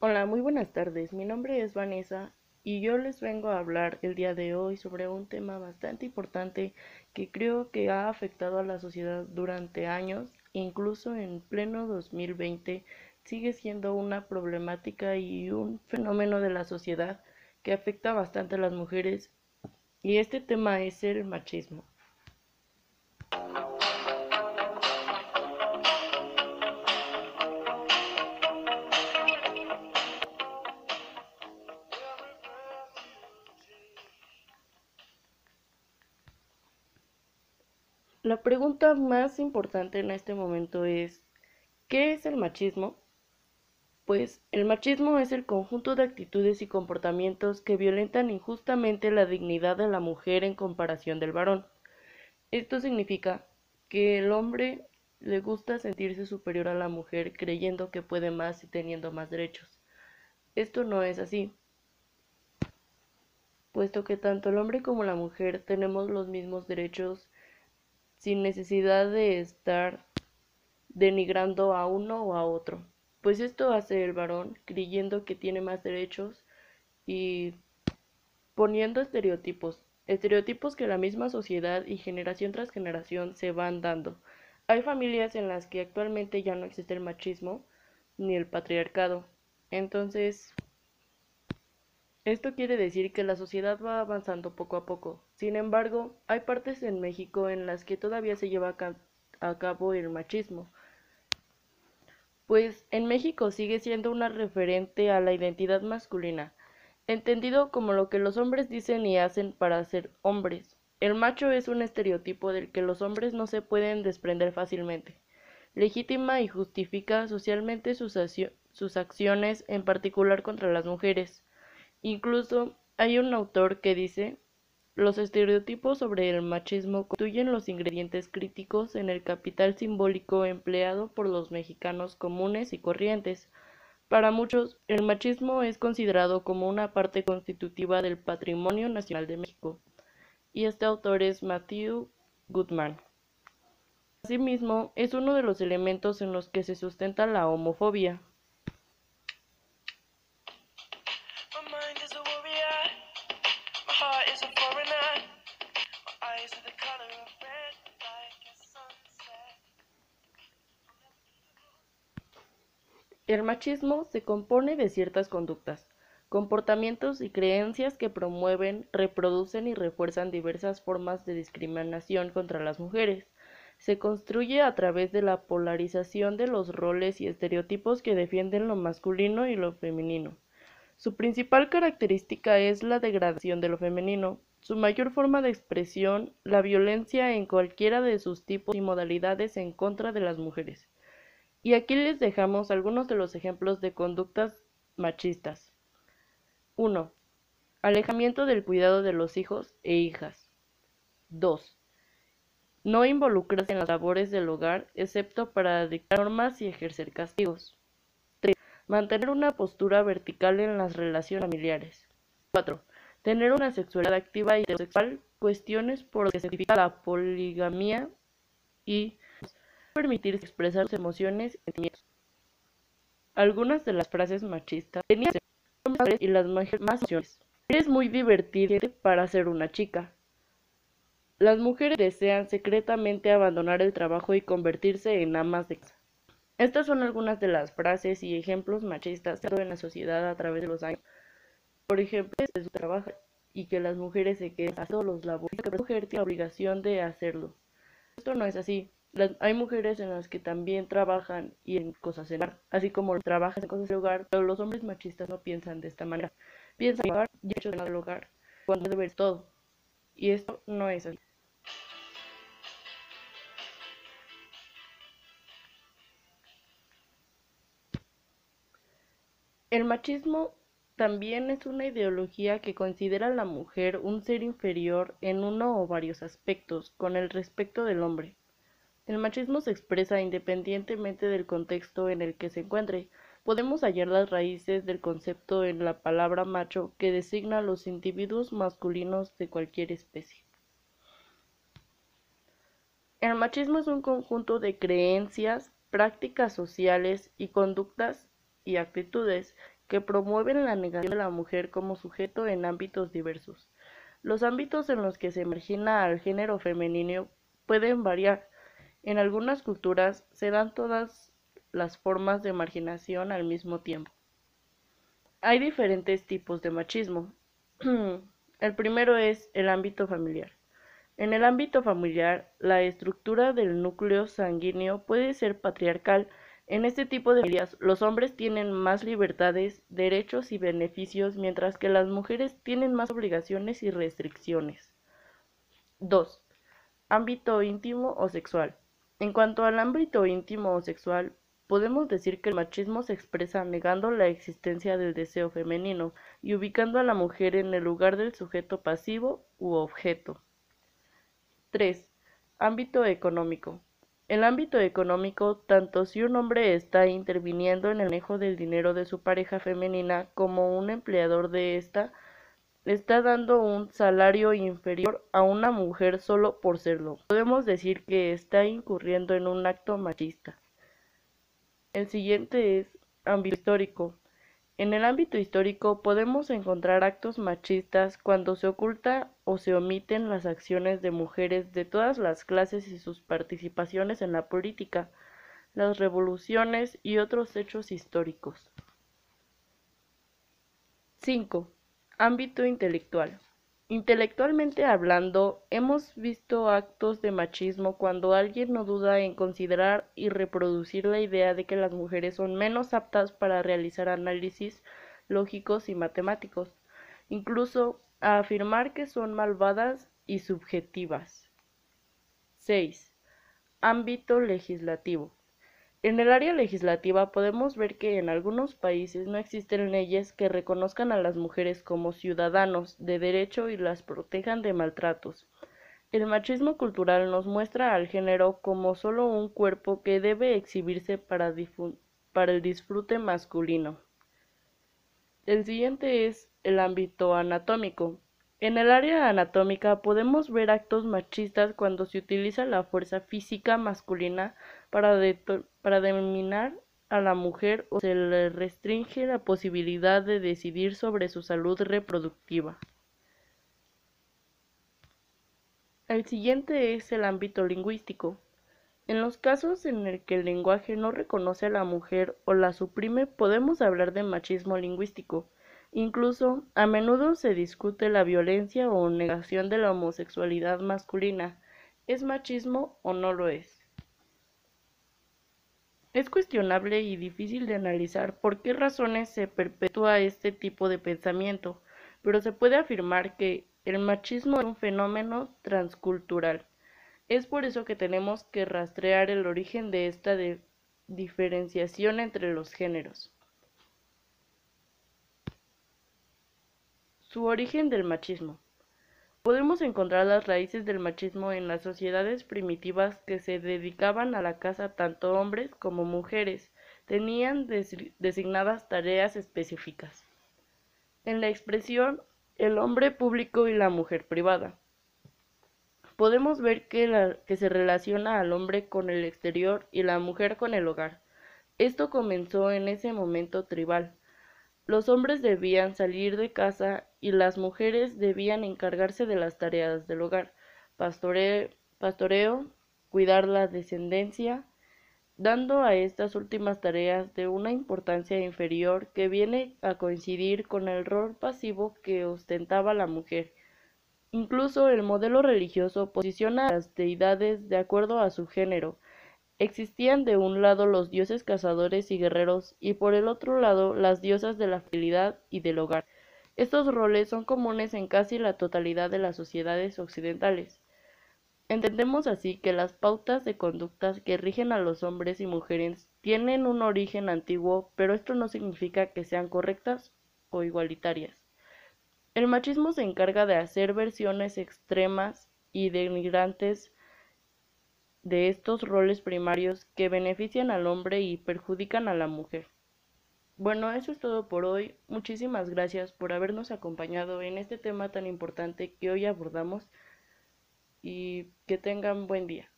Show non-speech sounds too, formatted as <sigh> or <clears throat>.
Hola, muy buenas tardes. Mi nombre es Vanessa y yo les vengo a hablar el día de hoy sobre un tema bastante importante que creo que ha afectado a la sociedad durante años, incluso en pleno 2020 sigue siendo una problemática y un fenómeno de la sociedad que afecta bastante a las mujeres y este tema es el machismo. La pregunta más importante en este momento es, ¿qué es el machismo? Pues el machismo es el conjunto de actitudes y comportamientos que violentan injustamente la dignidad de la mujer en comparación del varón. Esto significa que el hombre le gusta sentirse superior a la mujer creyendo que puede más y teniendo más derechos. Esto no es así, puesto que tanto el hombre como la mujer tenemos los mismos derechos sin necesidad de estar denigrando a uno o a otro, pues esto hace el varón creyendo que tiene más derechos y poniendo estereotipos, estereotipos que la misma sociedad y generación tras generación se van dando. Hay familias en las que actualmente ya no existe el machismo ni el patriarcado. Entonces, esto quiere decir que la sociedad va avanzando poco a poco. Sin embargo, hay partes en México en las que todavía se lleva a cabo el machismo. Pues en México sigue siendo una referente a la identidad masculina, entendido como lo que los hombres dicen y hacen para ser hombres. El macho es un estereotipo del que los hombres no se pueden desprender fácilmente. Legítima y justifica socialmente sus, sus acciones, en particular contra las mujeres. Incluso hay un autor que dice, los estereotipos sobre el machismo constituyen los ingredientes críticos en el capital simbólico empleado por los mexicanos comunes y corrientes. Para muchos, el machismo es considerado como una parte constitutiva del patrimonio nacional de México, y este autor es Matthew Goodman. Asimismo, es uno de los elementos en los que se sustenta la homofobia, El machismo se compone de ciertas conductas, comportamientos y creencias que promueven, reproducen y refuerzan diversas formas de discriminación contra las mujeres. Se construye a través de la polarización de los roles y estereotipos que defienden lo masculino y lo femenino. Su principal característica es la degradación de lo femenino, su mayor forma de expresión, la violencia en cualquiera de sus tipos y modalidades en contra de las mujeres. Y aquí les dejamos algunos de los ejemplos de conductas machistas. 1. Alejamiento del cuidado de los hijos e hijas. 2. No involucrarse en las labores del hogar excepto para dictar normas y ejercer castigos. 3. Mantener una postura vertical en las relaciones familiares. 4. Tener una sexualidad activa y heterosexual, cuestiones por las que se la poligamia y permitirse expresar sus emociones y sentimientos. Algunas de las frases machistas tenían y las más emociones. Eres muy divertida para ser una chica. Las mujeres desean secretamente abandonar el trabajo y convertirse en amas de casa. Estas son algunas de las frases y ejemplos machistas que en la sociedad a través de los años. Por ejemplo, es su trabajo y que las mujeres se queden haciendo los labores que la mujer tiene la obligación de hacerlo. Esto no es así hay mujeres en las que también trabajan y en cosas en hogar, así como trabajan en cosas del hogar, pero los hombres machistas no piensan de esta manera. Piensan en hogar y hechos del hogar, cuando debe todo. Y esto no es así. El machismo también es una ideología que considera a la mujer un ser inferior en uno o varios aspectos con el respecto del hombre. El machismo se expresa independientemente del contexto en el que se encuentre. Podemos hallar las raíces del concepto en la palabra macho que designa a los individuos masculinos de cualquier especie. El machismo es un conjunto de creencias, prácticas sociales y conductas y actitudes que promueven la negación de la mujer como sujeto en ámbitos diversos. Los ámbitos en los que se margina al género femenino pueden variar. En algunas culturas se dan todas las formas de marginación al mismo tiempo. Hay diferentes tipos de machismo. <clears throat> el primero es el ámbito familiar. En el ámbito familiar, la estructura del núcleo sanguíneo puede ser patriarcal. En este tipo de familias, los hombres tienen más libertades, derechos y beneficios, mientras que las mujeres tienen más obligaciones y restricciones. 2. Ámbito íntimo o sexual. En cuanto al ámbito íntimo o sexual, Podemos decir que el machismo se expresa negando la existencia del deseo femenino y ubicando a la mujer en el lugar del sujeto pasivo u objeto. 3. Ámbito económico. El ámbito económico, tanto si un hombre está interviniendo en el manejo del dinero de su pareja femenina como un empleador de ésta, está dando un salario inferior a una mujer solo por serlo. Podemos decir que está incurriendo en un acto machista. El siguiente es ámbito histórico. En el ámbito histórico podemos encontrar actos machistas cuando se oculta o se omiten las acciones de mujeres de todas las clases y sus participaciones en la política, las revoluciones y otros hechos históricos. 5. Ámbito intelectual. Intelectualmente hablando, hemos visto actos de machismo cuando alguien no duda en considerar y reproducir la idea de que las mujeres son menos aptas para realizar análisis lógicos y matemáticos, incluso a afirmar que son malvadas y subjetivas. 6. Ámbito legislativo. En el área legislativa podemos ver que en algunos países no existen leyes que reconozcan a las mujeres como ciudadanos de derecho y las protejan de maltratos. El machismo cultural nos muestra al género como solo un cuerpo que debe exhibirse para, el disfrute masculino. El siguiente es el ámbito anatómico. En el área anatómica podemos ver actos machistas cuando se utiliza la fuerza física masculina para, para dominar a la mujer o se le restringe la posibilidad de decidir sobre su salud reproductiva. El siguiente es el ámbito lingüístico. En los casos en el que el lenguaje no reconoce a la mujer o la suprime, podemos hablar de machismo lingüístico. Incluso, a menudo se discute la violencia o negación de la homosexualidad masculina. ¿Es machismo o no lo es? Es cuestionable y difícil de analizar por qué razones se perpetúa este tipo de pensamiento, pero se puede afirmar que el machismo es un fenómeno transcultural. Es por eso que tenemos que rastrear el origen de esta diferenciación entre los géneros. Su origen del machismo. Podemos encontrar las raíces del machismo en las sociedades primitivas que se dedicaban a la caza tanto hombres como mujeres tenían designadas tareas específicas. En la expresión el hombre público y la mujer privada. Podemos ver que, que se relaciona al hombre con el exterior y la mujer con el hogar. Esto comenzó en ese momento tribal, los hombres debían salir de casa y las mujeres debían encargarse de las tareas del hogar, pastoreo, cuidar la descendencia, dando a estas últimas tareas de una importancia inferior que viene a coincidir con el rol pasivo que ostentaba la mujer. Incluso el modelo religioso posiciona a las deidades de acuerdo a su género, Existían de un lado los dioses cazadores y guerreros y por el otro lado las diosas de la fidelidad y del hogar. Estos roles son comunes en casi la totalidad de las sociedades occidentales. Entendemos así que las pautas de conductas que rigen a los hombres y mujeres tienen un origen antiguo, pero esto no significa que sean correctas o igualitarias. El machismo se encarga de hacer versiones extremas y denigrantes de estos roles primarios que benefician al hombre y perjudican a la mujer. Bueno, eso es todo por hoy. Muchísimas gracias por habernos acompañado en este tema tan importante que hoy abordamos y que tengan buen día.